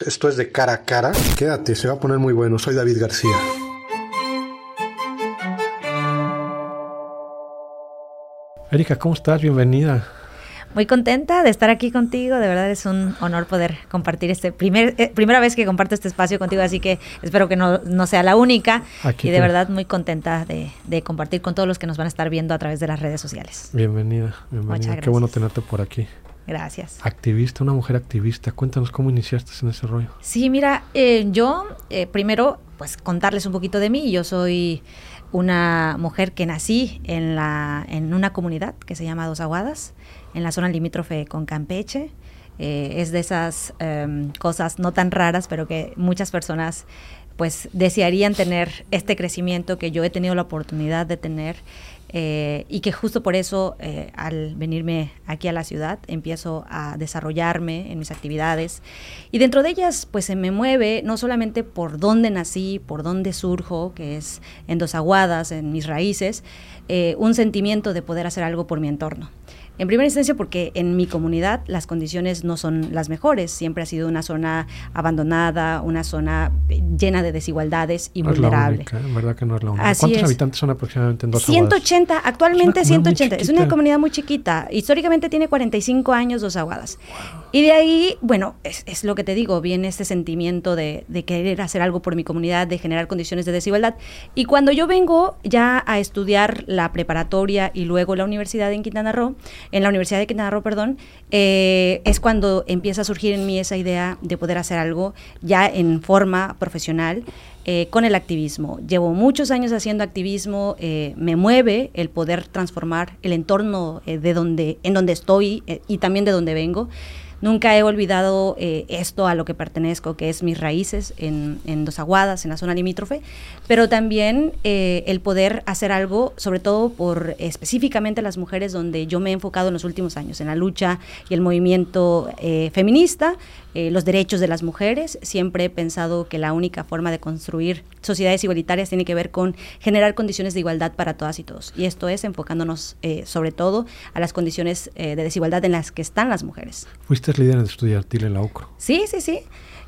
Esto es de cara a cara. Quédate, se va a poner muy bueno. Soy David García. Erika, ¿cómo estás? Bienvenida. Muy contenta de estar aquí contigo, de verdad es un honor poder compartir este primer eh, primera vez que comparto este espacio contigo, así que espero que no, no sea la única y de verdad muy contenta de, de, compartir con todos los que nos van a estar viendo a través de las redes sociales. Bienvenida, bienvenida. Qué bueno tenerte por aquí. Gracias. Activista, una mujer activista. Cuéntanos cómo iniciaste en ese rollo. Sí, mira, eh, yo eh, primero, pues contarles un poquito de mí. Yo soy una mujer que nací en, la, en una comunidad que se llama Dos Aguadas, en la zona limítrofe con Campeche. Eh, es de esas em, cosas no tan raras, pero que muchas personas pues desearían tener este crecimiento que yo he tenido la oportunidad de tener eh, y que justo por eso eh, al venirme aquí a la ciudad empiezo a desarrollarme en mis actividades y dentro de ellas pues se me mueve no solamente por dónde nací, por dónde surjo, que es en dos aguadas, en mis raíces, eh, un sentimiento de poder hacer algo por mi entorno. En primera instancia porque en mi comunidad las condiciones no son las mejores, siempre ha sido una zona abandonada, una zona llena de desigualdades y vulnerable. verdad que no es la única. ¿Cuántos habitantes son aproximadamente en Dos 180, actualmente es 180, es una comunidad muy chiquita, históricamente tiene 45 años Dos Aguadas. Y de ahí, bueno, es, lo que te digo, viene este sentimiento de, de querer hacer algo por mi comunidad, de generar condiciones de desigualdad. Y cuando yo vengo ya a estudiar la preparatoria y luego la universidad en Quintana Roo, en la Universidad de Quintana Roo, perdón, eh, es cuando empieza a surgir en mí esa idea de poder hacer algo ya en forma profesional. Eh, con el activismo. Llevo muchos años haciendo activismo, eh, me mueve el poder transformar el entorno de donde, en donde estoy y también de donde vengo. Nunca he olvidado eh, esto a lo que pertenezco, que es mis raíces en, Dos Aguadas, en la zona limítrofe, pero también eh, el poder hacer algo, sobre todo por específicamente las mujeres, donde yo me he enfocado en los últimos años, en la lucha y el movimiento eh, feminista, los derechos de las mujeres. Siempre he pensado que la única forma de construir sociedades igualitarias tiene que ver con generar condiciones de igualdad para todas y todos. Y esto es enfocándonos sobre todo a las condiciones de desigualdad en las que están las mujeres. ¿Fuiste líder estudiantil en la UCRO. Sí, sí, sí.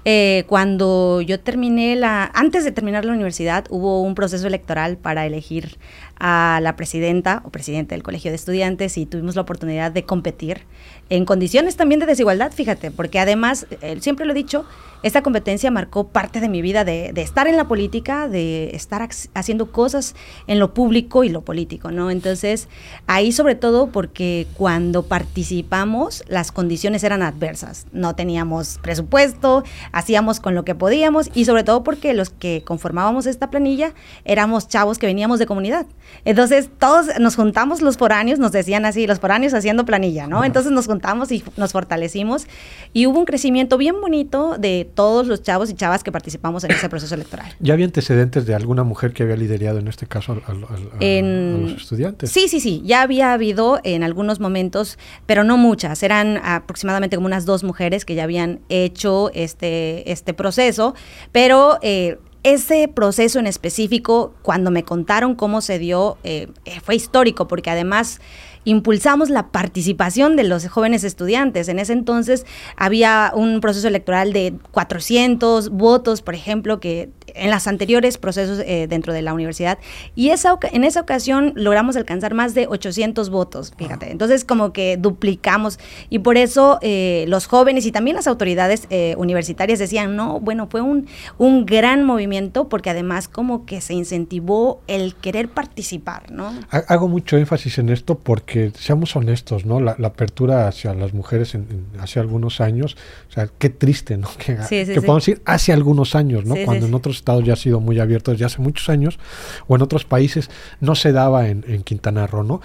Eh, cuando yo terminé la, antes de terminar la universidad, hubo un proceso electoral para elegir a la presidenta o presidente del Colegio de Estudiantes y tuvimos la oportunidad de competir en condiciones también de desigualdad, fíjate, porque además, eh, siempre lo he dicho, esta competencia marcó parte de mi vida de, estar en la política, de estar haciendo cosas en lo público y lo político, ¿no? Entonces, ahí sobre todo porque cuando participamos las condiciones eran adversas, no teníamos presupuesto, hacíamos con lo que podíamos y sobre todo porque los que conformábamos esta planilla éramos chavos que veníamos de comunidad. Entonces, todos nos juntamos los foráneos, nos decían así, los foráneos haciendo planilla, ¿no? Entonces nos juntamos y nos fortalecimos y hubo un crecimiento bien bonito de todos los chavos y chavas que participamos en ese proceso electoral. ¿Ya había antecedentes de alguna mujer que había liderado en este caso a, los estudiantes? Sí, sí, sí, ya había habido en algunos momentos, pero no muchas, eran aproximadamente como unas dos mujeres que ya habían hecho este, este proceso, pero... Eh, ese proceso en específico, cuando me contaron cómo se dio, eh, eh, fue histórico, porque además impulsamos la participación de los jóvenes estudiantes. En ese entonces había un proceso electoral de 400 votos, por ejemplo, que en los anteriores procesos eh, dentro de la universidad. Y esa, en esa ocasión logramos alcanzar más de 800 votos, fíjate. Entonces como que duplicamos. Y por eso eh, los jóvenes y también las autoridades eh, universitarias decían, no, bueno, fue un, un gran movimiento porque además como que se incentivó el querer participar, ¿no? Hago mucho énfasis en esto porque seamos honestos, ¿no? La, apertura hacia las mujeres en, hace algunos años, o sea, qué triste, ¿no? Que, podamos decir hace algunos años, ¿no? Cuando en otros estados ya ha sido muy abierto desde hace muchos años, o en otros países no se daba en, Quintana Roo, ¿no?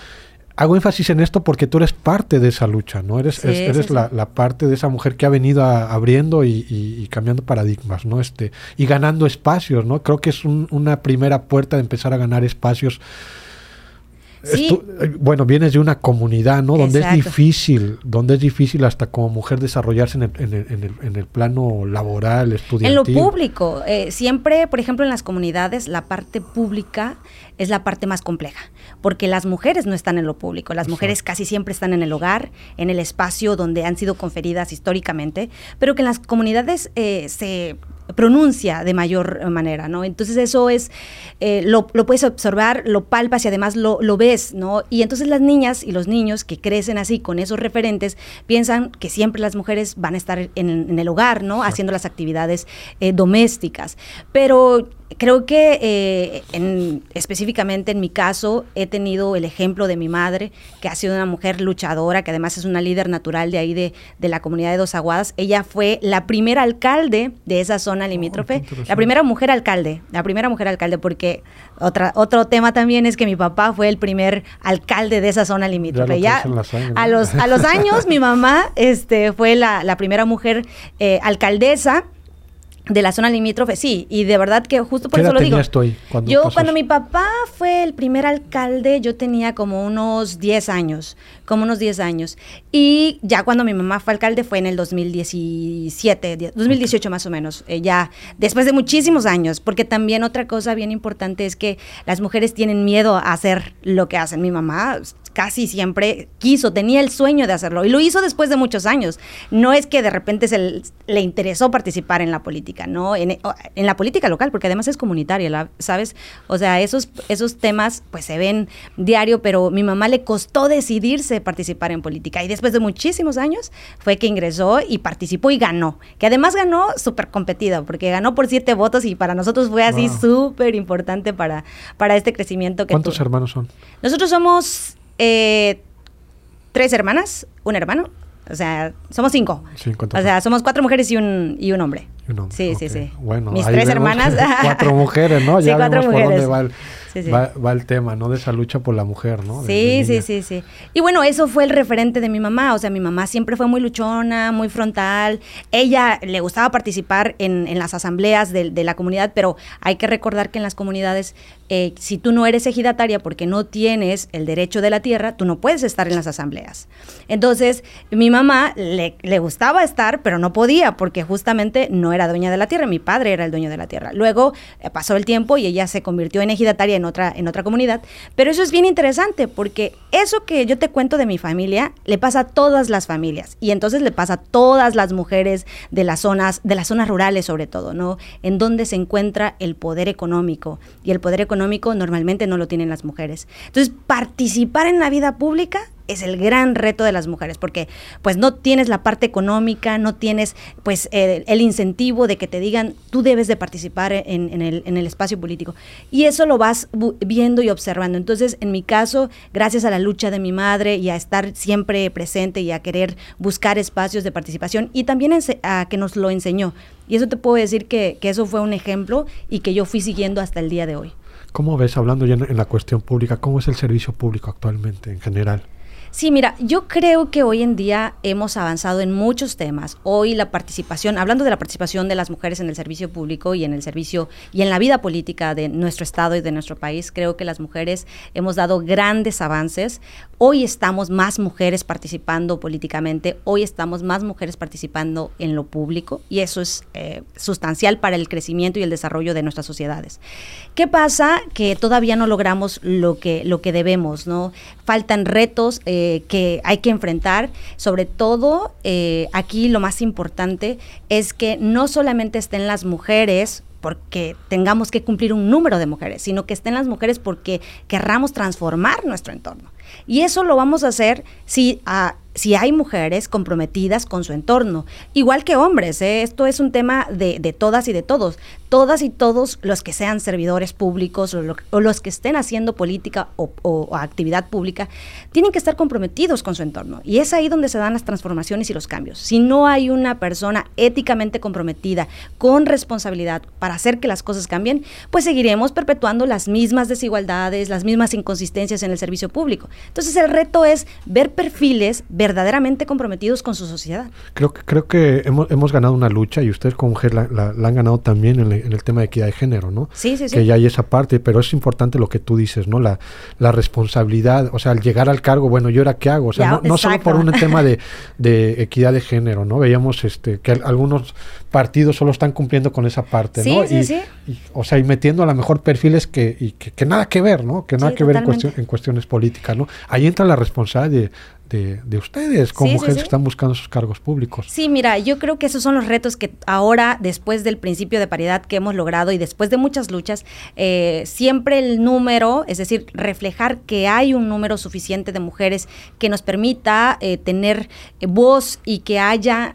Hago énfasis en esto porque tú eres parte de esa lucha, ¿no? Eres, eres la, parte de esa mujer que ha venido abriendo y, cambiando paradigmas, ¿no? Este, y ganando espacios, ¿no? Creo que es una primera puerta de empezar a ganar espacios eh, bueno, vienes de una comunidad, ¿no? Donde es difícil, donde es difícil hasta como mujer desarrollarse en el, en el, en el, plano laboral, estudiantil. En lo público, eh, siempre, por ejemplo, en las comunidades, la parte pública es la parte más compleja, porque las mujeres no están en lo público, las mujeres casi siempre están en el hogar, en el espacio donde han sido conferidas históricamente, pero que en las comunidades eh, se pronuncia de mayor manera, ¿no? Entonces eso es, eh, lo, puedes observar, lo palpas y además lo, ves, ¿no? Y entonces las niñas y los niños que crecen así con esos referentes piensan que siempre las mujeres van a estar en, el hogar, ¿no? Haciendo las actividades eh, domésticas. Pero creo que eh, específicamente en mi caso he tenido el ejemplo de mi madre, que ha sido una mujer luchadora, que además es una líder natural de ahí de, la comunidad de Dos Aguadas. Ella fue la primera alcalde de esa zona limítrofe, la primera mujer alcalde, la primera mujer alcalde, porque otra, otro tema también es que mi papá fue el primer alcalde de esa zona limítrofe. Ya, a, los, a los años mi mamá este, fue la, primera mujer eh, alcaldesa de la zona limítrofe, sí, y de verdad que justo por eso lo digo. Estoy yo cuando mi papá fue el primer alcalde, yo tenía como unos 10 años, como unos 10 años. Y ya cuando mi mamá fue alcalde fue en el 2017, 2018 más o menos, eh, ya después de muchísimos años, porque también otra cosa bien importante es que las mujeres tienen miedo a hacer lo que hacen. Mi mamá casi siempre quiso, tenía el sueño de hacerlo y lo hizo después de muchos años. No es que de repente se le interesó participar en la política, ¿no? En, en la política local, porque además es comunitaria, ¿sabes? O sea, esos, esos temas pues se ven diario, pero mi mamá le costó decidirse participar en política y después de muchísimos años fue que ingresó y participó y ganó, que además ganó súper competido, porque ganó por siete votos y para nosotros fue así súper importante para, para este crecimiento. Que ¿Cuántos hermanos son? Nosotros somos eh, tres hermanas, un hermano. O sea, somos cinco. o sea, somos cuatro mujeres y un, y un hombre. Sí, sí, sí. Bueno, mis tres hermanas. cuatro mujeres, ¿no? Ya sí, cuatro mujeres. va Va, el tema, ¿no? De esa lucha por la mujer, ¿no? sí, sí, sí, sí. Y bueno, eso fue el referente de mi mamá. O sea, mi mamá siempre fue muy luchona, muy frontal. Ella le gustaba participar en, en las asambleas de, de, la comunidad, pero hay que recordar que en las comunidades, eh, si tú no eres ejidataria porque no tienes el derecho de la tierra, tú no puedes estar en las asambleas. Entonces, mi mamá le, le gustaba estar, pero no podía porque justamente no era dueña de la tierra. Mi padre era el dueño de la tierra. Luego eh, pasó el tiempo y ella se convirtió en ejidataria en otra, en otra comunidad. Pero eso es bien interesante porque eso que yo te cuento de mi familia le pasa a todas las familias y entonces le pasa a todas las mujeres de las zonas, de las zonas rurales sobre todo, ¿no? En donde se encuentra el poder económico y el poder económico normalmente no lo tienen las mujeres. Entonces, participar en la vida pública es el gran reto de las mujeres, porque pues no tienes la parte económica, no tienes pues el incentivo de que te digan tú debes de participar en, el, en el espacio político. Y eso lo vas viendo y observando. Entonces, en mi caso, gracias a la lucha de mi madre y a estar siempre presente y a querer buscar espacios de participación y también a que nos lo enseñó. Y eso te puedo decir que, que eso fue un ejemplo y que yo fui siguiendo hasta el día de hoy. ¿Cómo ves, hablando ya en la cuestión pública, cómo es el servicio público actualmente en general? Sí, mira, yo creo que hoy en día hemos avanzado en muchos temas. Hoy la participación, hablando de la participación de las mujeres en el servicio público y en el servicio y en la vida política de nuestro estado y de nuestro país, creo que las mujeres hemos dado grandes avances. Hoy estamos más mujeres participando políticamente, hoy estamos más mujeres participando en lo público y eso es eh, sustancial para el crecimiento y el desarrollo de nuestras sociedades. ¿Qué pasa? Que todavía no logramos lo que, lo que debemos, ¿no? Faltan retos. Eh, que hay que enfrentar. Sobre todo, eh, aquí lo más importante es que no solamente estén las mujeres porque tengamos que cumplir un número de mujeres, sino que estén las mujeres porque querramos transformar nuestro entorno. Y eso lo vamos a hacer si, ah, si hay mujeres comprometidas con su entorno, igual que hombres. ¿eh? Esto es un tema de, de, todas y de todos. Todas y todos los que sean servidores públicos o, los que estén haciendo política o, actividad pública tienen que estar comprometidos con su entorno. Y es ahí donde se dan las transformaciones y los cambios. Si no hay una persona éticamente comprometida, con responsabilidad para hacer que las cosas cambien, pues seguiremos perpetuando las mismas desigualdades, las mismas inconsistencias en el servicio público. Entonces el reto es ver perfiles verdaderamente comprometidos con su sociedad. Creo que, creo que hemos, hemos ganado una lucha y ustedes como mujer la, han ganado también en, el tema de equidad de género, ¿no? Sí, sí, sí. Que ya hay esa parte, pero es importante lo que tú dices, ¿no? La, la responsabilidad, o sea, al llegar al cargo, bueno, ¿yo ahora qué hago? O sea, no, solo por un tema de, de, equidad de género, ¿no? Veíamos este, que algunos partidos solo están cumpliendo con esa parte, ¿no? Sí, sí. o sea, y metiendo a lo mejor perfiles que, y que, nada que ver, ¿no? Que nada que ver en, en, cuestiones políticas, ¿no? Ahí entra la responsabilidad de, de, ustedes como mujeres que están buscando sus cargos públicos. Sí, mira, yo creo que esos son los retos que ahora, después del principio de paridad que hemos logrado y después de muchas luchas, eh, siempre el número, es decir, reflejar que hay un número suficiente de mujeres que nos permita eh, tener eh, voz y que haya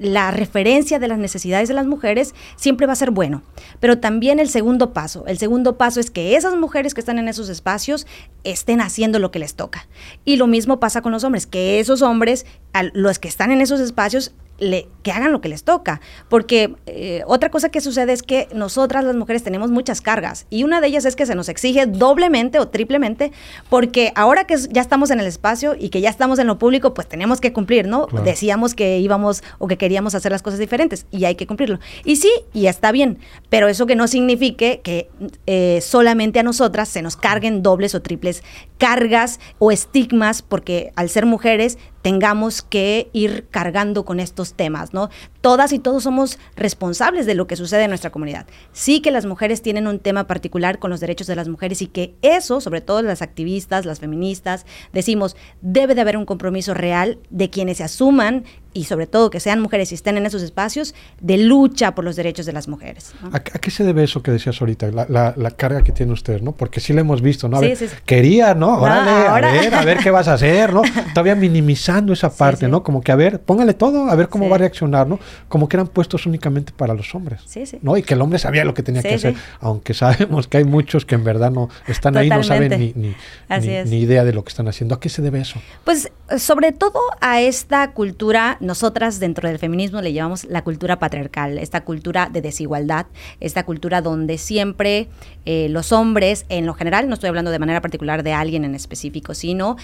la referencia de las necesidades de las mujeres, siempre va a ser bueno. Pero también el segundo paso, el segundo paso es que esas mujeres que están en esos espacios estén haciendo lo que les toca. Y lo mismo pasa con los hombres, que esos hombres, los que están en esos espacios, que hagan lo que les toca. Porque eh, otra cosa que sucede es que nosotras las mujeres tenemos muchas cargas y una de ellas es que se nos exige doblemente o triplemente porque ahora que ya estamos en el espacio y que ya estamos en lo público, pues tenemos que cumplir, ¿no? Decíamos que íbamos o que queríamos hacer las cosas diferentes y hay que cumplirlo. Y sí, y está bien, pero eso que no signifique que eh, solamente a nosotras se nos carguen dobles o triples cargas o estigmas porque al ser mujeres tengamos que ir cargando con estos temas, ¿no? Todas y todos somos responsables de lo que sucede en nuestra comunidad. Sí que las mujeres tienen un tema particular con los derechos de las mujeres y que eso, sobre todo las activistas, las feministas, decimos, debe de haber un compromiso real de quienes se asuman y sobre todo que sean mujeres y estén en esos espacios de lucha por los derechos de las mujeres. ¿A, qué se debe eso que decías ahorita, la, carga que tiene usted, ¿no? Porque sí lo hemos visto, ¿no? Quería, ¿no? Órale, a ver, a ver qué vas a hacer, ¿no? Todavía minimizando esa parte, ¿no? Como que a ver, póngale todo, a ver cómo va a reaccionar, ¿no? Como que eran puestos únicamente para los hombres, ¿no? Y que el hombre sabía lo que tenía que hacer, aunque sabemos que hay muchos que en verdad no están ahí, no saben ni, ni, ni idea de lo que están haciendo. ¿A qué se debe eso? Pues sobre todo a esta cultura nosotras dentro del feminismo le llamamos la cultura patriarcal, esta cultura de desigualdad, esta cultura donde siempre eh, los hombres, en lo general, no estoy hablando de manera particular de alguien en específico, sino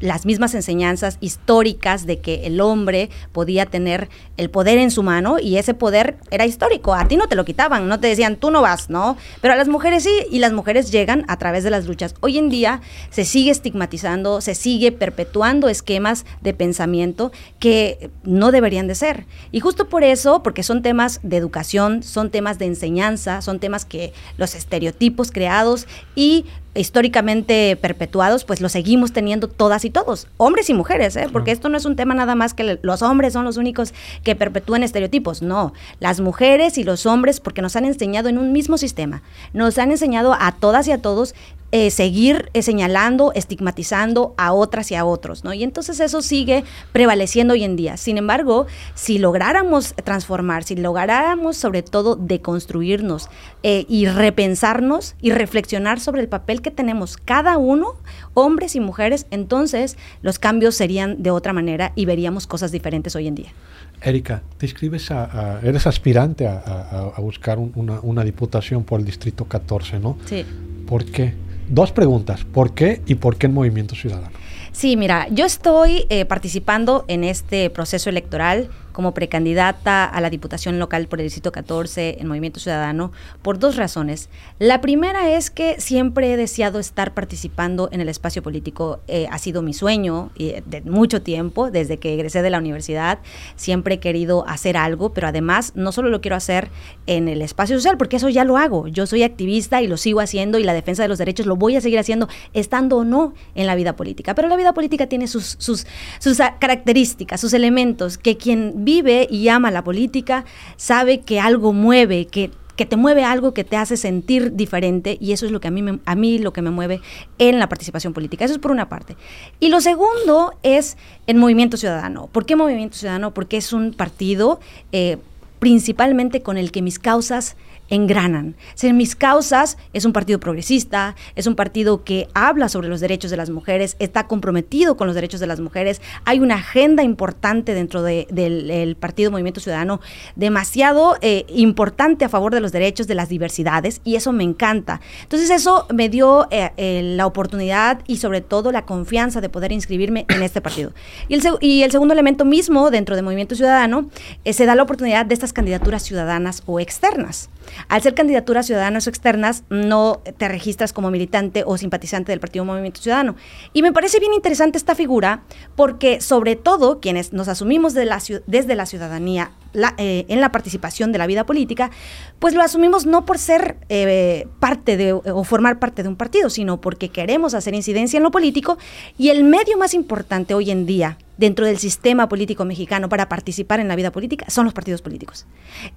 las mismas enseñanzas históricas de que el hombre podía tener el poder en su mano y ese poder era histórico. A ti no te lo quitaban, no te decían tú no vas, ¿no? Pero a las mujeres sí y las mujeres llegan a través de las luchas. Hoy en día se sigue estigmatizando, se sigue perpetuando esquemas de pensamiento que no deberían de ser. Y justo por eso, porque son temas de educación, son temas de enseñanza, son temas que los estereotipos creados y históricamente perpetuados, pues lo seguimos teniendo todas y todos, hombres y mujeres, ¿eh? porque esto no es un tema nada más que los hombres son los únicos que perpetúan estereotipos, no, las mujeres y los hombres, porque nos han enseñado en un mismo sistema, nos han enseñado a todas y a todos eh, seguir eh, señalando, estigmatizando a otras y a otros, ¿no? Y entonces eso sigue prevaleciendo hoy en día. Sin embargo, si lográramos transformar, si lográramos sobre todo deconstruirnos eh, y repensarnos y reflexionar sobre el papel que tenemos cada uno, hombres y mujeres, entonces los cambios serían de otra manera y veríamos cosas diferentes hoy en día. Erika, te inscribes a, eres aspirante a, buscar una, una, diputación por el distrito 14, ¿no? Sí. ¿Por qué? Dos preguntas, ¿por qué y por qué el Movimiento Ciudadano? Sí, mira, yo estoy eh, participando en este proceso electoral como precandidata a la Diputación Local por el Distrito 14 en Movimiento Ciudadano por dos razones. La primera es que siempre he deseado estar participando en el espacio político. Eh, ha sido mi sueño de mucho tiempo, desde que egresé de la universidad. Siempre he querido hacer algo, pero además no solo lo quiero hacer en el espacio social, porque eso ya lo hago. Yo soy activista y lo sigo haciendo y la defensa de los derechos lo voy a seguir haciendo, estando o no en la vida política. Pero la vida política tiene sus, sus, sus características, sus elementos, que quien vive y ama la política, sabe que algo mueve, que que te mueve algo que te hace sentir diferente y eso es lo que a mí, a mí lo que me mueve en la participación política. Eso es por una parte. Y lo segundo es el Movimiento Ciudadano. ¿Por qué Movimiento Ciudadano? Porque es un partido... Eh, principalmente con el que mis causas engranan. Ser mis causas es un partido progresista, es un partido que habla sobre los derechos de las mujeres, está comprometido con los derechos de las mujeres, hay una agenda importante dentro del Partido Movimiento Ciudadano, demasiado eh, importante a favor de los derechos de las diversidades y eso me encanta. Entonces eso me dio eh, eh, la oportunidad y sobre todo la confianza de poder inscribirme en este partido. Y el, y el segundo elemento mismo dentro de Movimiento Ciudadano se da la oportunidad de estas candidaturas ciudadanas o externas. Al ser candidaturas ciudadanas o externas, no te registras como militante o simpatizante del Partido Movimiento Ciudadano. Y me parece bien interesante esta figura porque sobre todo quienes nos asumimos desde la ciudadanía eh, en la participación de la vida política, pues lo asumimos no por ser eh, parte de o formar parte de un partido, sino porque queremos hacer incidencia en lo político y el medio más importante hoy en día dentro del sistema político mexicano para participar en la vida política son los partidos políticos.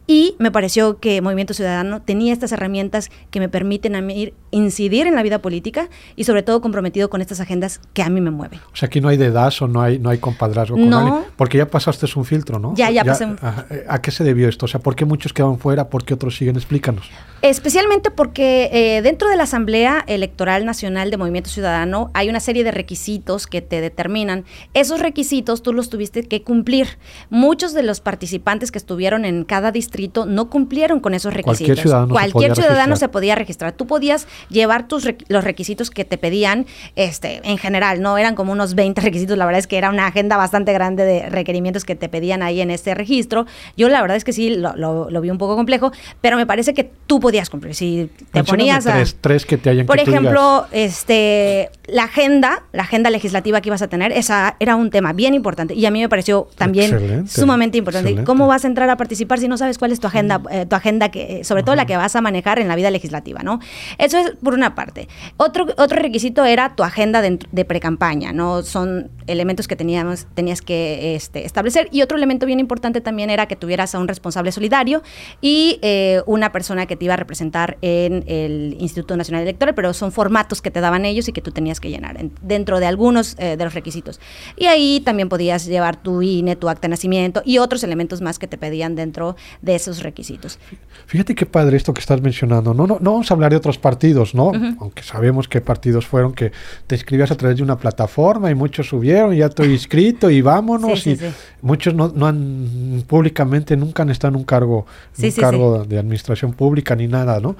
Y me pareció que Movimiento Ciudadano tenía estas herramientas que me permiten a mí incidir en la vida política y sobre todo comprometido con estas agendas que a mí me mueven. O sea, aquí no hay dedazo, no hay, no hay compadrazgo con no, porque ya pasaste un filtro, ¿no? Ya, ya, pasé. A, a, qué se debió esto? O sea, ¿por qué muchos quedan fuera? ¿Por qué otros siguen? Explícanos. Especialmente porque eh, dentro de la Asamblea Electoral Nacional de Movimiento Ciudadano hay una serie de requisitos que te determinan. Esos requisitos tú los tuviste que cumplir. Muchos de los participantes que estuvieron en cada distrito no cumplieron con esos requisitos. Cualquier ciudadano, Cualquier se, ciudadano se podía registrar. Tú podías llevar tus los requisitos que te pedían este, en general, no eran como unos 20 requisitos, la verdad es que era una agenda bastante grande de requerimientos que te pedían ahí en este registro. Yo la verdad es que sí, lo, lo vi un poco complejo, pero me parece que tú podías cumplir. Si te ponías tres, tres que te hayan Por ejemplo, este la agenda, la agenda legislativa que ibas a tener, esa era un tema bien importante y a mí me pareció también sumamente importante. ¿Cómo vas a entrar a participar si no sabes cuál es tu agenda, eh, tu agenda que sobre todo la que vas a manejar en la vida legislativa, ¿no? Eso es por una parte. Otro otro requisito era tu agenda de, de precampaña, ¿no? Son elementos que teníamos tenías que este, establecer y otro elemento bien importante también era que tuvieras a un responsable solidario y eh, una persona que te iba a representar en el Instituto Nacional Electoral, pero son formatos que te daban ellos y que tú tenías que llenar dentro de algunos eh, de los requisitos. Y ahí también podías llevar tu INE, tu acta de nacimiento y otros elementos más que te pedían dentro de esos requisitos. Fíjate qué padre esto que estás mencionando. No, no, no vamos a hablar de otros partidos, ¿no? Aunque sabemos qué partidos fueron que te inscribías a través de una plataforma y muchos subieron, ya estoy inscrito y vámonos. y muchos no, no, han públicamente nunca han estado en un cargo, un cargo de administración pública ni nada, ¿no?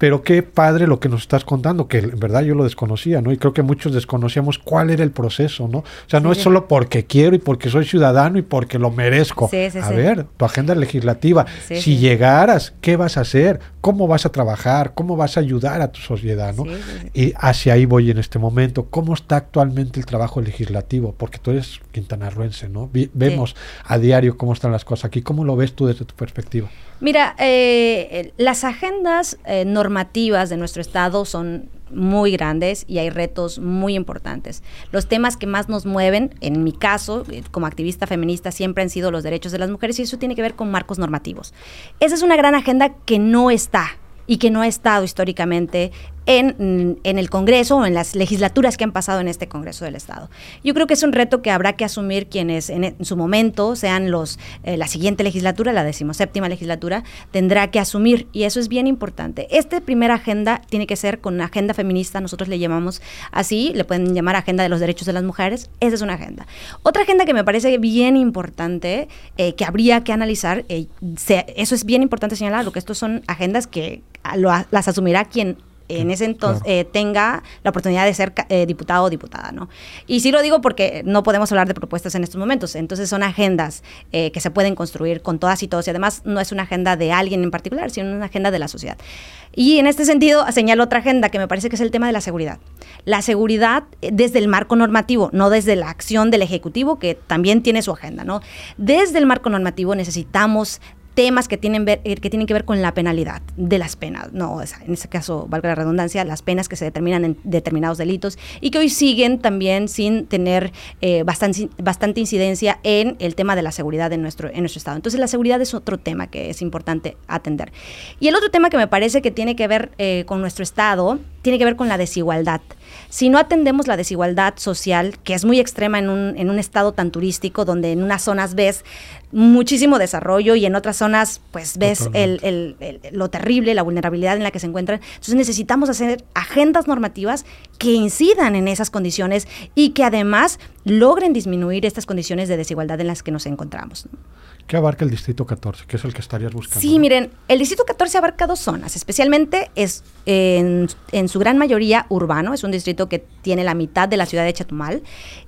Pero qué padre lo que nos estás contando, que en verdad yo lo desconocía, ¿no? Y creo que muchos desconocíamos cuál era el proceso, ¿no? O sea, no es solo porque quiero y porque soy ciudadano y porque lo merezco. a ver, tu agenda legislativa, si llegaras, ¿qué vas a hacer? ¿Cómo vas a trabajar? ¿Cómo vas a ayudar a tu sociedad, ¿no? Y hacia ahí voy en este momento. ¿Cómo está actualmente el trabajo legislativo? Porque tú eres quintanarruense, ¿no? vemos a diario cómo están las cosas aquí. ¿Cómo lo ves tú desde tu perspectiva? Mira, eh, las agendas eh, normativas de nuestro Estado son muy grandes y hay retos muy importantes. Los temas que más nos mueven, en mi caso, eh, como activista feminista, siempre han sido los derechos de las mujeres y eso tiene que ver con marcos normativos. Esa es una gran agenda que no está y que no ha estado históricamente en, el Congreso o en las legislaturas que han pasado en este Congreso del Estado. Yo creo que es un reto que habrá que asumir quienes en, su momento sean los eh, la siguiente legislatura, la decimoséptima legislatura, tendrá que asumir y eso es bien importante. Esta primera agenda tiene que ser con una agenda feminista, nosotros le llamamos así, le pueden llamar agenda de los derechos de las mujeres, esa es una agenda. Otra agenda que me parece bien importante, eh, que habría que analizar, eh, eso es bien importante señalarlo, que estos son agendas que las asumirá quien en ese entonces eh, tenga la oportunidad de ser eh, diputado o diputada, ¿no? Y sí lo digo porque no podemos hablar de propuestas en estos momentos, entonces son agendas eh, que se pueden construir con todas y todos y además no es una agenda de alguien en particular, sino una agenda de la sociedad. Y en este sentido señalo otra agenda que me parece que es el tema de la seguridad. La seguridad desde el marco normativo, no desde la acción del Ejecutivo, que también tiene su agenda, ¿no? Desde el marco normativo necesitamos temas que tienen, ver, eh, que tienen que ver con la penalidad de las penas, no, en este caso, valga la redundancia, las penas que se determinan en determinados delitos y que hoy siguen también sin tener eh, bastante, incidencia en el tema de la seguridad en nuestro, en nuestro Estado. Entonces la seguridad es otro tema que es importante atender. Y el otro tema que me parece que tiene que ver eh, con nuestro Estado, tiene que ver con la desigualdad. Si no atendemos la desigualdad social, que es muy extrema en un, en un estado tan turístico, donde en unas zonas ves muchísimo desarrollo y en otras zonas pues ves el, lo terrible, la vulnerabilidad en la que se encuentran. Entonces necesitamos hacer agendas normativas que incidan en esas condiciones y que además logren disminuir estas condiciones de desigualdad en las que nos encontramos. ¿Qué abarca el Distrito 14? ¿Qué es el que estarías buscando? Sí, miren, el Distrito 14 abarca dos zonas, especialmente es en, su gran mayoría urbano, es un distrito que tiene la mitad de la ciudad de Chetumal,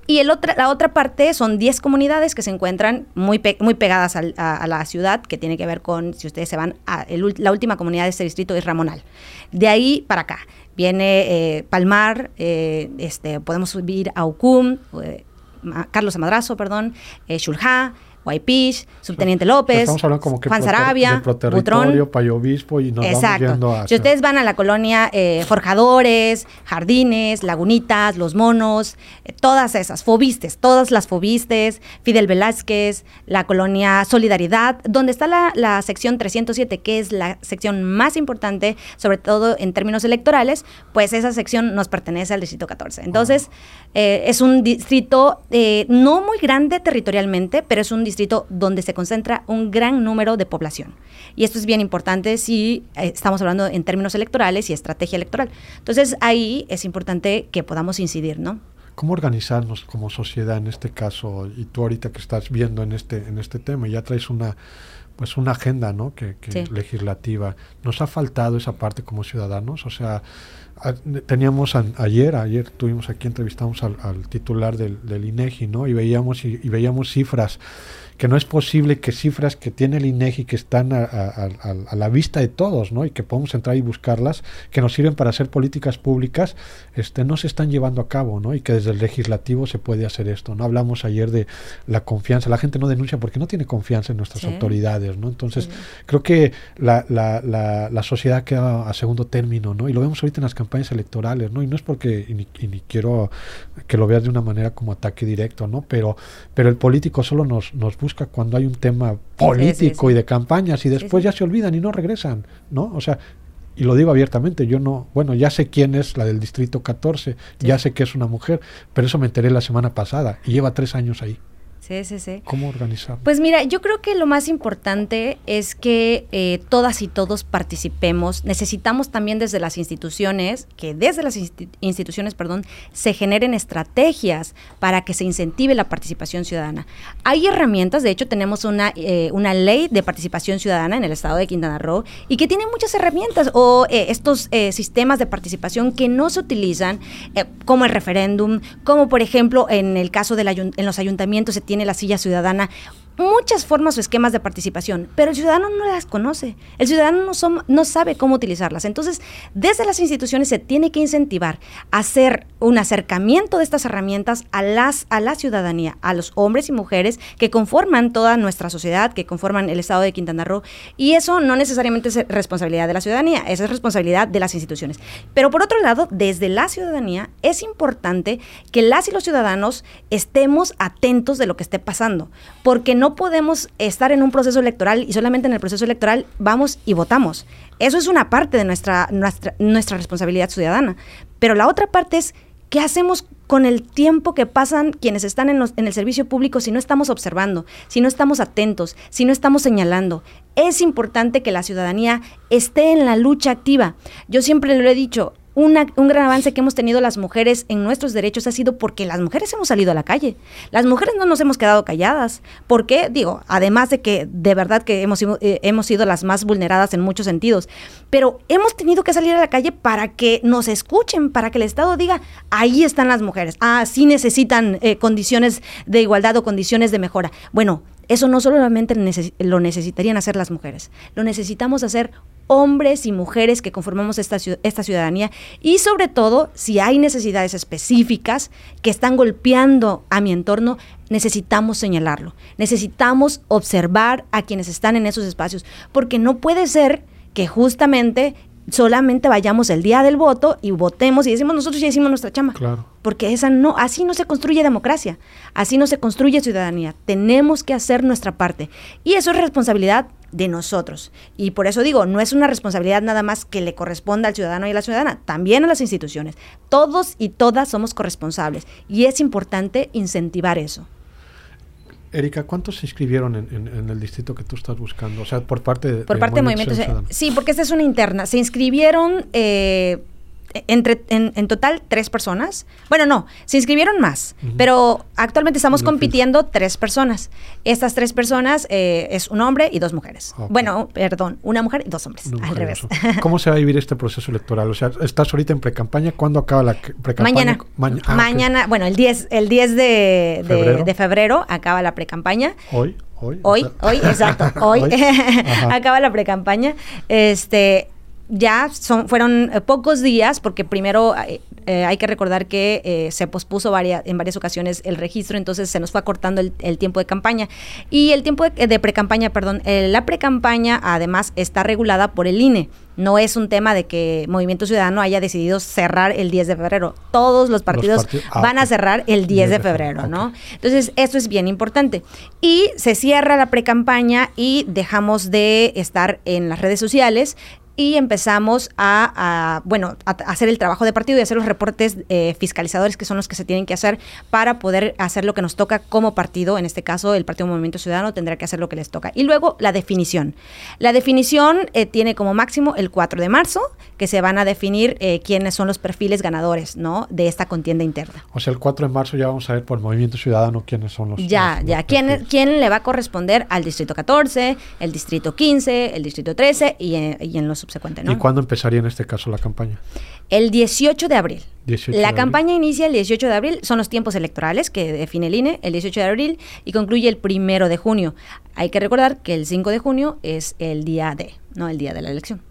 y el otra, la otra parte son 10 comunidades que se encuentran muy, muy pegadas a, la ciudad, que tiene que ver con, si ustedes se van, a la última comunidad de este distrito es Ramonal. De ahí para acá viene eh, Palmar, eh, este, podemos subir a Ucum, eh, Carlos Amadrazo, perdón, Shulha, Guaypish, Subteniente López, Juan Sarabia, Butrón. Payo Obispo y nos Exacto. Si ustedes van a la colonia eh, Forjadores, Jardines, Lagunitas, Los Monos, eh, todas esas, Fobistes, todas las Fobistes, Fidel Velázquez, la colonia Solidaridad, donde está la, sección 307, que es la sección más importante, sobre todo en términos electorales, pues esa sección nos pertenece al Distrito 14. Entonces, eh, es un distrito no muy grande territorialmente, pero es un distrito distrito donde se concentra un gran número de población. Y esto es bien importante si eh, estamos hablando en términos electorales y estrategia electoral. Entonces ahí es importante que podamos incidir, ¿no? ¿Cómo organizarnos como sociedad en este caso? Y tú ahorita que estás viendo en este, en este tema, ya traes una pues una agenda ¿no? que, legislativa. Nos ha faltado esa parte como ciudadanos, o sea, teníamos ayer, ayer tuvimos aquí, entrevistamos al, titular del, del, INEGI, ¿no? Y veíamos, y veíamos cifras que no es posible que cifras que tiene el INEGI que están a, la vista de todos, ¿no? Y que podemos entrar y buscarlas, que nos sirven para hacer políticas públicas, este, no se están llevando a cabo, ¿no? Y que desde el legislativo se puede hacer esto, ¿no? Hablamos ayer de la confianza, la gente no denuncia porque no tiene confianza en nuestras autoridades, ¿no? Entonces, creo que la, la, la, sociedad queda a segundo término, ¿no? Y lo vemos ahorita en las campañas electorales, ¿no? Y no es porque, y ni, quiero que lo veas de una manera como ataque directo, ¿no? Pero, pero el político solo nos, nos busca cuando hay un tema político y de campañas y después ya se olvidan y no regresan, ¿no? O sea, y lo digo abiertamente, yo no, bueno, ya sé quién es la del Distrito 14, ya sé que es una mujer, pero eso me enteré la semana pasada y lleva tres años ahí. ¿Cómo organizar? Pues mira, yo creo que lo más importante es que eh, todas y todos participemos. Necesitamos también desde las instituciones, que desde las instituciones, perdón, se generen estrategias para que se incentive la participación ciudadana. Hay herramientas, de hecho tenemos una, eh, una ley de participación ciudadana en el estado de Quintana Roo y que tiene muchas herramientas o eh, estos sistemas de participación que no se utilizan, como el referéndum, como por ejemplo en el caso de en los ayuntamientos se tiene la silla ciudadana muchas formas o esquemas de participación, pero el ciudadano no las conoce, el ciudadano no, sabe cómo utilizarlas. Entonces, desde las instituciones se tiene que incentivar a hacer un acercamiento de estas herramientas a, las, a la ciudadanía, a los hombres y mujeres que conforman toda nuestra sociedad, que conforman el Estado de Quintana Roo, y eso no necesariamente es responsabilidad de la ciudadanía, esa es responsabilidad de las instituciones. Pero por otro lado, desde la ciudadanía es importante que las y los ciudadanos estemos atentos de lo que esté pasando, porque no podemos estar en un proceso electoral y solamente en el proceso electoral vamos y votamos. Eso es una parte de nuestra, nuestra, nuestra responsabilidad ciudadana. Pero la otra parte es qué hacemos con el tiempo que pasan quienes están en, en, el servicio público si no estamos observando, si no estamos atentos, si no estamos señalando. Es importante que la ciudadanía esté en la lucha activa. Yo siempre lo he dicho, un gran avance que hemos tenido las mujeres en nuestros derechos ha sido porque las mujeres hemos salido a la calle. Las mujeres no nos hemos quedado calladas. ¿Por qué? Digo, además de que de verdad que hemos, eh, hemos sido las más vulneradas en muchos sentidos, pero hemos tenido que salir a la calle para que nos escuchen, para que el Estado diga, ahí están las mujeres. Ah, sí necesitan eh, condiciones de igualdad o condiciones de mejora. Bueno, eso no solamente lo necesitarían hacer las mujeres, lo necesitamos hacer hombres y mujeres que conformamos esta, esta ciudadanía y sobre todo si hay necesidades específicas que están golpeando a mi entorno, necesitamos señalarlo, necesitamos observar a quienes están en esos espacios, porque no puede ser que justamente solamente vayamos el día del voto y votemos y decimos nosotros ya hicimos nuestra chama. Claro. Porque esa no, así no se construye democracia, así no se construye ciudadanía. Tenemos que hacer nuestra parte. Y eso es responsabilidad de nosotros. Y por eso digo, no es una responsabilidad nada más que le corresponda al ciudadano y a la ciudadana, también a las instituciones. Todos y todas somos corresponsables y es importante incentivar eso. Erika, ¿cuántos se inscribieron en, el distrito que tú estás buscando? O sea, por parte de... Por parte de Movimiento Ciudadano. Sí, porque esta es una interna. Se inscribieron... Eh, entre, en, total tres personas. Bueno, no, se inscribieron más, pero actualmente estamos compitiendo tres personas. Estas tres personas eh, es un hombre y dos mujeres. Bueno, perdón, una mujer y dos hombres, al revés. ¿Cómo se va a vivir este proceso electoral? O sea, estás ahorita en pre-campaña. ¿Cuándo acaba la pre-campaña? Mañana. Ah, mañana, bueno, el 10, el 10 de, ¿Febrero? de, febrero acaba la pre-campaña. Hoy. Hoy, hoy, hoy, exacto, hoy acaba la pre-campaña. Este, ya son, fueron eh, pocos días, porque primero eh, eh, hay que recordar que se pospuso varias, en varias ocasiones el registro, entonces se nos fue acortando el, tiempo de campaña. Y el tiempo de, de pre-campaña, perdón, la pre-campaña además está regulada por el INE. No es un tema de que Movimiento Ciudadano haya decidido cerrar el 10 de febrero. Todos los partidos ah, van a cerrar el 10, de febrero, ¿no? Entonces, eso es bien importante. Y se cierra la pre-campaña y dejamos de estar en las redes sociales y empezamos a, bueno, a hacer el trabajo de partido y hacer los reportes eh, fiscalizadores que son los que se tienen que hacer para poder hacer lo que nos toca como partido. En este caso, el Partido Movimiento Ciudadano tendrá que hacer lo que les toca. Y luego la definición. La definición eh, tiene como máximo el 4 de marzo, que se van a definir eh, quiénes son los perfiles ganadores ¿no? de esta contienda interna. O sea, el 4 de marzo ya vamos a ver por Movimiento Ciudadano quiénes son los. Ya, ya. ¿Quién, ¿Quién le va a corresponder al Distrito 14, el Distrito 15, el Distrito 13 y, y en los subsecuente. ¿no? ¿Y cuándo empezaría en este caso la campaña? El 18 de abril. la campaña inicia el 18 de abril, son los tiempos electorales que define el INE, el 18 de abril, y concluye el primero de junio. Hay que recordar que el 5 de junio es el día de, no el día de la elección.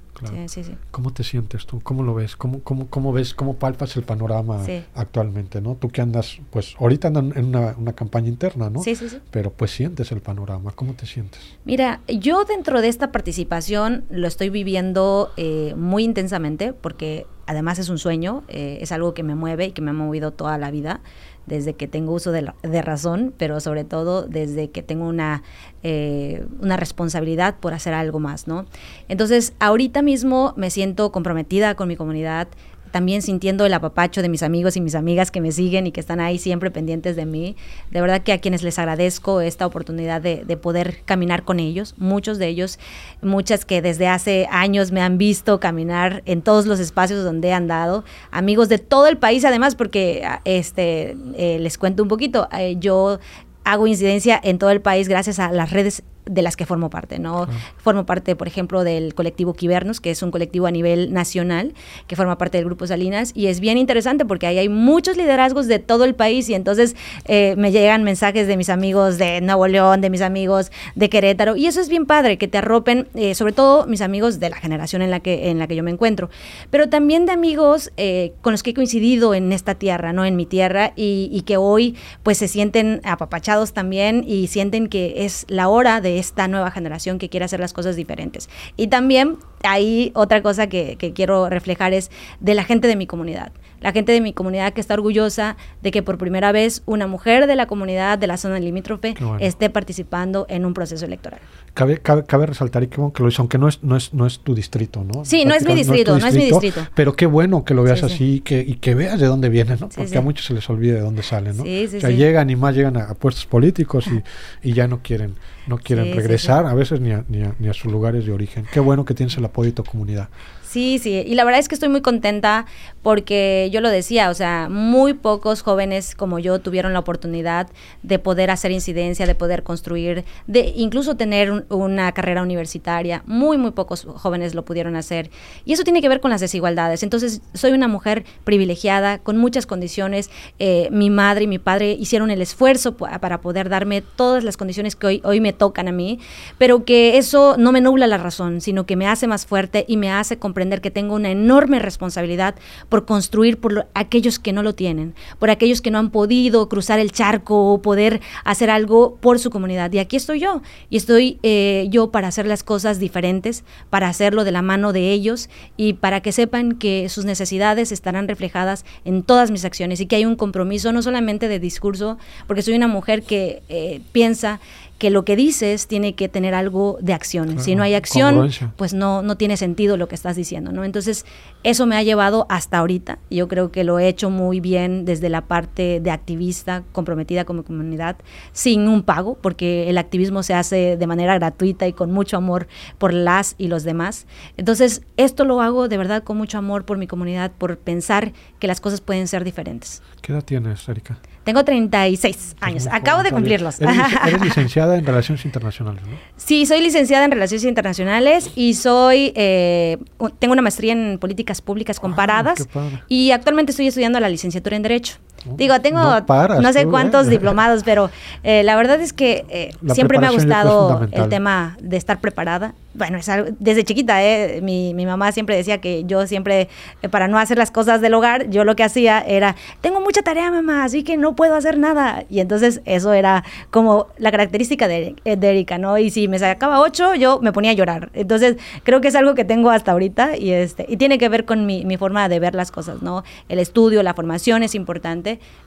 ¿Cómo te sientes tú? ¿Cómo lo ves? ¿Cómo, cómo, cómo ves? ¿Cómo palpas el panorama actualmente? ¿no? Tú que andas, pues ahorita andan en una, una, campaña interna, ¿no? Sí, sí, sí. Pero pues sientes el panorama. ¿Cómo te sientes? Mira, yo dentro de esta participación lo estoy viviendo eh, muy intensamente porque además es un sueño, eh, es algo que me mueve y que me ha movido toda la vida desde que tengo uso de, razón, pero sobre todo desde que tengo una, eh, una responsabilidad por hacer algo más, ¿no? Entonces, ahorita mismo me siento comprometida con mi comunidad, también sintiendo el apapacho de mis amigos y mis amigas que me siguen y que están ahí siempre pendientes de mí. De verdad que a quienes les agradezco esta oportunidad de, poder caminar con ellos, muchos de ellos, muchas que desde hace años me han visto caminar en todos los espacios donde he andado, amigos de todo el país además, porque este, eh, les cuento un poquito, eh, yo hago incidencia en todo el país gracias a las redes de las que formo parte, ¿no? Formo parte, por ejemplo, del colectivo Quibernos, que es un colectivo a nivel nacional, que forma parte del Grupo Salinas, y es bien interesante porque ahí hay muchos liderazgos de todo el país y entonces eh, me llegan mensajes de mis amigos de Nuevo León, de mis amigos de Querétaro, y eso es bien padre, que te arropen, eh, sobre todo mis amigos de la generación en la que, en la que yo me encuentro, pero también de amigos eh, con los que he coincidido en esta tierra, ¿no? En mi tierra, y, y que hoy pues se sienten apapachados también y sienten que es la hora de esta nueva generación que quiere hacer las cosas diferentes. Y también ahí otra cosa que, quiero reflejar es de la gente de mi comunidad. La gente de mi comunidad que está orgullosa de que por primera vez una mujer de la comunidad de la zona limítrofe esté participando en un proceso electoral. Cabe, cabe, resaltar y que, que lo hizo, aunque no es, no es, no es tu distrito, ¿no? Sí, no es mi distrito, no es, mi distrito. Pero qué bueno que lo veas así Y, que, y que veas de dónde viene, ¿no? Porque a muchos se les olvida de dónde salen, ¿no? o sea, llegan y más llegan a, puestos políticos y, y, ya no quieren, no quieren regresar a veces ni a, ni, a, ni a sus lugares de origen. Qué bueno que tienes el apoyo de tu comunidad. Sí, sí, y la verdad es que estoy muy contenta porque yo lo decía, o sea, muy pocos jóvenes como yo tuvieron la oportunidad de poder hacer incidencia, de poder construir, de incluso tener una carrera universitaria. Muy, muy pocos jóvenes lo pudieron hacer. Y eso tiene que ver con las desigualdades. Entonces, soy una mujer privilegiada, con muchas condiciones. Eh, mi madre y mi padre hicieron el esfuerzo para poder darme todas las condiciones que hoy, hoy me tocan a mí, pero que eso no me nubla la razón, sino que me hace más fuerte y me hace comprender que tengo una enorme responsabilidad por construir por aquellos que no lo tienen, por aquellos que no han podido cruzar el charco o poder hacer algo por su comunidad. Y aquí estoy yo, y estoy eh, yo para hacer las cosas diferentes, para hacerlo de la mano de ellos y para que sepan que sus necesidades estarán reflejadas en todas mis acciones y que hay un compromiso no solamente de discurso, porque soy una mujer que eh, piensa que lo que dices tiene que tener algo de acción. si no hay acción, pues no, no tiene sentido lo que estás diciendo, ¿no? Entonces, eso me ha llevado hasta ahorita. Yo creo que lo he hecho muy bien desde la parte de activista, comprometida con mi comunidad, sin un pago, porque el activismo se hace de manera gratuita y con mucho amor por las y los demás. Entonces, esto lo hago de verdad con mucho amor por mi comunidad, por pensar que las cosas pueden ser diferentes. ¿Qué edad tienes, Erika? Tengo 36 años, acabo de cumplirlos. Eres, licenciada en Relaciones Internacionales, ¿no? Sí, soy licenciada en Relaciones Internacionales y soy, eh, tengo una maestría en Políticas Públicas ah, Comparadas y actualmente estoy estudiando la licenciatura en Derecho. Digo, tengo no, sé ¿eh? cuántos diplomados, pero eh, la verdad es que eh, siempre me ha gustado el tema de estar preparada. Bueno, es desde chiquita, mi, mi, mamá siempre decía que yo siempre, para no hacer las cosas del hogar, yo lo que hacía era, tengo mucha tarea, mamá, así que no puedo hacer nada. Y entonces eso era como la característica de, de Erika, ¿no? Y si me sacaba ocho, yo me ponía a llorar. Entonces creo que es algo que tengo hasta ahorita y, este, y tiene que ver con mi, mi forma de ver las cosas, ¿no? El estudio, la formación es importante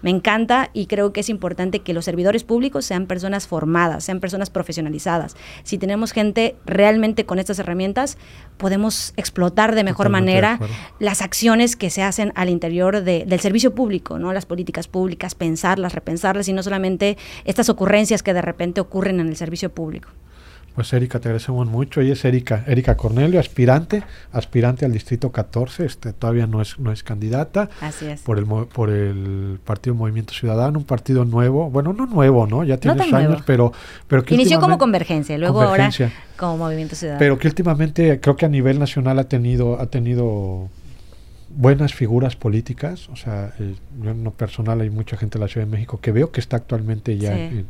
me encanta y creo que es importante que los servidores públicos sean personas formadas, sean personas profesionalizadas. Si tenemos gente realmente con estas herramientas, podemos explotar de mejor manera las acciones que se hacen al interior del servicio público, ¿no? Las políticas públicas, pensarlas, repensarlas y no solamente estas ocurrencias que de repente ocurren en el servicio público. Pues Erika, te agradecemos mucho. Ella es Erika, Erika Cornelio, aspirante, aspirante al distrito 14, este todavía no es no es candidata. Así es. Por el por el Partido Movimiento Ciudadano, un partido nuevo, bueno, no nuevo, ¿no? Ya tiene años, pero pero que inició como convergencia, luego ahora como Movimiento Ciudadano. Pero que últimamente creo que a nivel nacional ha tenido ha tenido buenas figuras políticas, o sea, eh, yo en lo personal hay mucha gente en la Ciudad de México que veo que está actualmente ya en,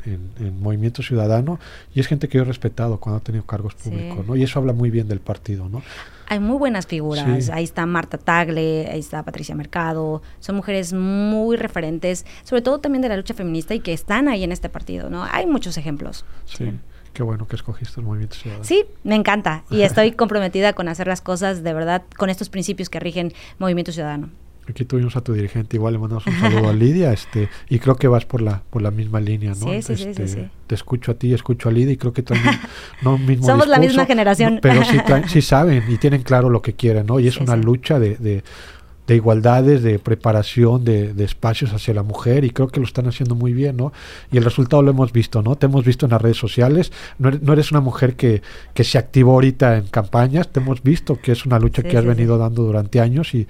Movimiento Ciudadano y es gente que yo he respetado cuando ha tenido cargos públicos, ¿no? Y eso habla muy bien del partido, ¿no? Hay muy buenas figuras, ahí está Marta Tagle, ahí está Patricia Mercado, son mujeres muy referentes, sobre todo también de la lucha feminista y que están ahí en este partido, ¿no? Hay muchos ejemplos. sí. Qué bueno que escogiste el movimiento ciudadano. Sí, me encanta y estoy comprometida con hacer las cosas de verdad con estos principios que rigen Movimiento Ciudadano. Aquí tuvimos a tu dirigente, igual le mandamos un saludo a Lidia, este, y creo que vas por la por la misma línea, ¿no? Sí, sí, sí, este, Te escucho a ti, escucho a Lidia y creo que también no mismo Somos la misma generación. pero sí, sí, saben y tienen claro lo que quieren, ¿no? Y es una lucha de de igualdades, de preparación de, espacios hacia la mujer y creo que lo están haciendo muy bien, ¿no? Y el resultado lo hemos visto, ¿no? Te hemos visto en las redes sociales, no eres, una mujer que, que, se activó ahorita en campañas, te hemos visto que es una lucha que has venido dando durante años y,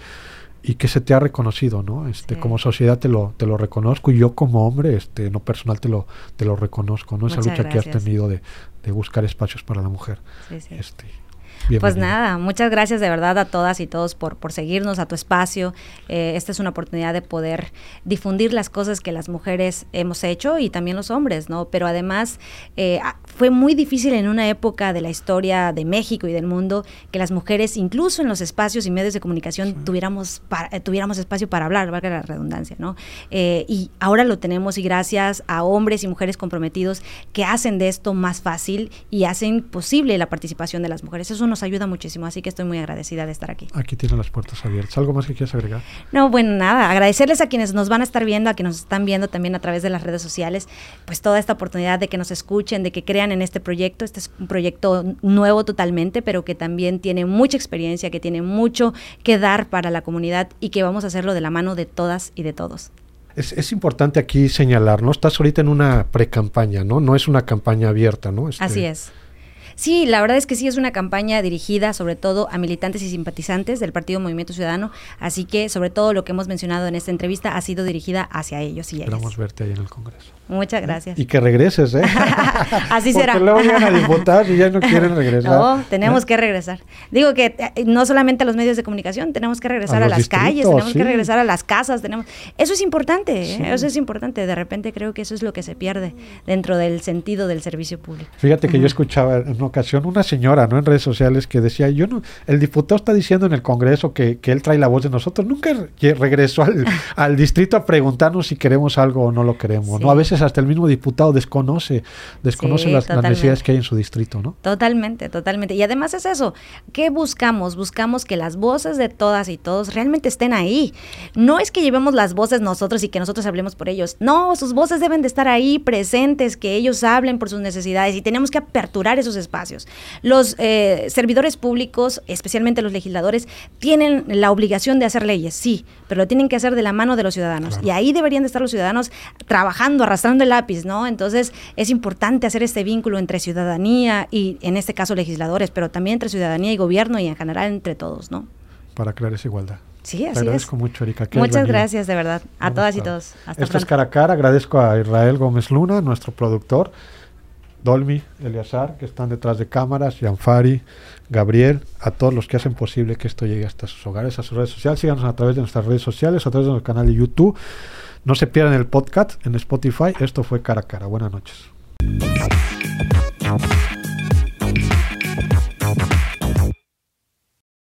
y que se te ha reconocido, ¿no? Este, como sociedad te lo, te lo reconozco y yo como hombre, este, no personal te lo, te lo reconozco, ¿no? Esa lucha que has tenido de, de, buscar espacios para la mujer. Este, pues nada, muchas gracias de verdad a todas y todos por, por seguirnos a tu espacio. Eh, esta es una oportunidad de poder difundir las cosas que las mujeres hemos hecho y también los hombres, ¿no? Pero además eh, fue muy difícil en una época de la historia de México y del mundo que las mujeres, incluso en los espacios y medios de comunicación, tuviéramos, eh, tuviéramos espacio para hablar, valga la redundancia, ¿no? y ahora lo tenemos y gracias a hombres y mujeres comprometidos que hacen de esto más fácil y hacen posible la participación de las mujeres. Eso nos ayuda muchísimo, así que estoy muy agradecida de estar aquí. Aquí tienen las puertas abiertas. ¿Algo más que quieras agregar? No, bueno, nada, agradecerles a quienes nos van a estar viendo, a quienes nos están viendo también a través de las redes sociales, pues toda esta oportunidad de que nos escuchen, de que crean en este proyecto. Este es un proyecto nuevo totalmente, pero que también tiene mucha experiencia, que tiene mucho que dar para la comunidad y que vamos a hacerlo de la mano de todas y de todos. Es, es, importante aquí señalar, ¿no? Estás ahorita en una pre-campaña, ¿no? No es una campaña abierta, ¿no? Este, Así es. Sí, la verdad es que sí es una campaña dirigida sobre todo a militantes y simpatizantes del Partido Movimiento Ciudadano, así que sobre todo lo que hemos mencionado en esta entrevista ha sido dirigida hacia ellos y Esperamos verte ahí en el Congreso. Muchas gracias. Y que regreses, ¿eh? Así será. Porque luego van a disputar y ya no quieren regresar. No, tenemos ¿Eh? que regresar. Digo que eh, no solamente a los medios de comunicación, tenemos que regresar a, las calles, tenemos que regresar a las casas, tenemos... Eso es importante, ¿eh? eso es importante. De repente creo que eso es lo que se pierde dentro del sentido del servicio público. Fíjate que yo escuchaba, una ocasión una señora, ¿no? En redes sociales que decía, yo no, el diputado está diciendo en el Congreso que, él trae la voz de nosotros. Nunca regresó al, distrito a preguntarnos si queremos algo o no lo queremos, ¿no? A veces hasta el mismo diputado desconoce, desconoce las, necesidades que hay en su distrito, ¿no? Totalmente, totalmente. Y además es eso, ¿qué buscamos? Buscamos que las voces de todas y todos realmente estén ahí. No es que llevemos las voces nosotros y que nosotros hablemos por ellos. No, sus voces deben de estar ahí presentes, que ellos hablen por sus necesidades y tenemos que aperturar esos espacios. Los eh, servidores públicos, especialmente los legisladores, tienen la obligación de hacer leyes, sí, pero lo tienen que hacer de la mano de los ciudadanos. Y ahí deberían de estar los ciudadanos trabajando, arrastrando el lápiz, ¿no? Entonces es importante hacer este vínculo entre ciudadanía y, en este caso, legisladores, pero también entre ciudadanía y gobierno y en general entre todos, ¿no? Para crear esa igualdad. Sí, así Te agradezco mucho, Erika. Muchas gracias, de verdad, a todas y todos. Hasta Esto es cara a cara. Agradezco a Israel Gómez Luna, nuestro productor. Dolmi, Eliazar, que están detrás de cámaras, Gianfari, Gabriel, a todos los que hacen posible que esto llegue hasta sus hogares, a sus redes sociales. Síganos a través de nuestras redes sociales, a través de nuestro canal de YouTube. No se pierdan el podcast en Spotify. Esto fue cara a cara. Buenas noches.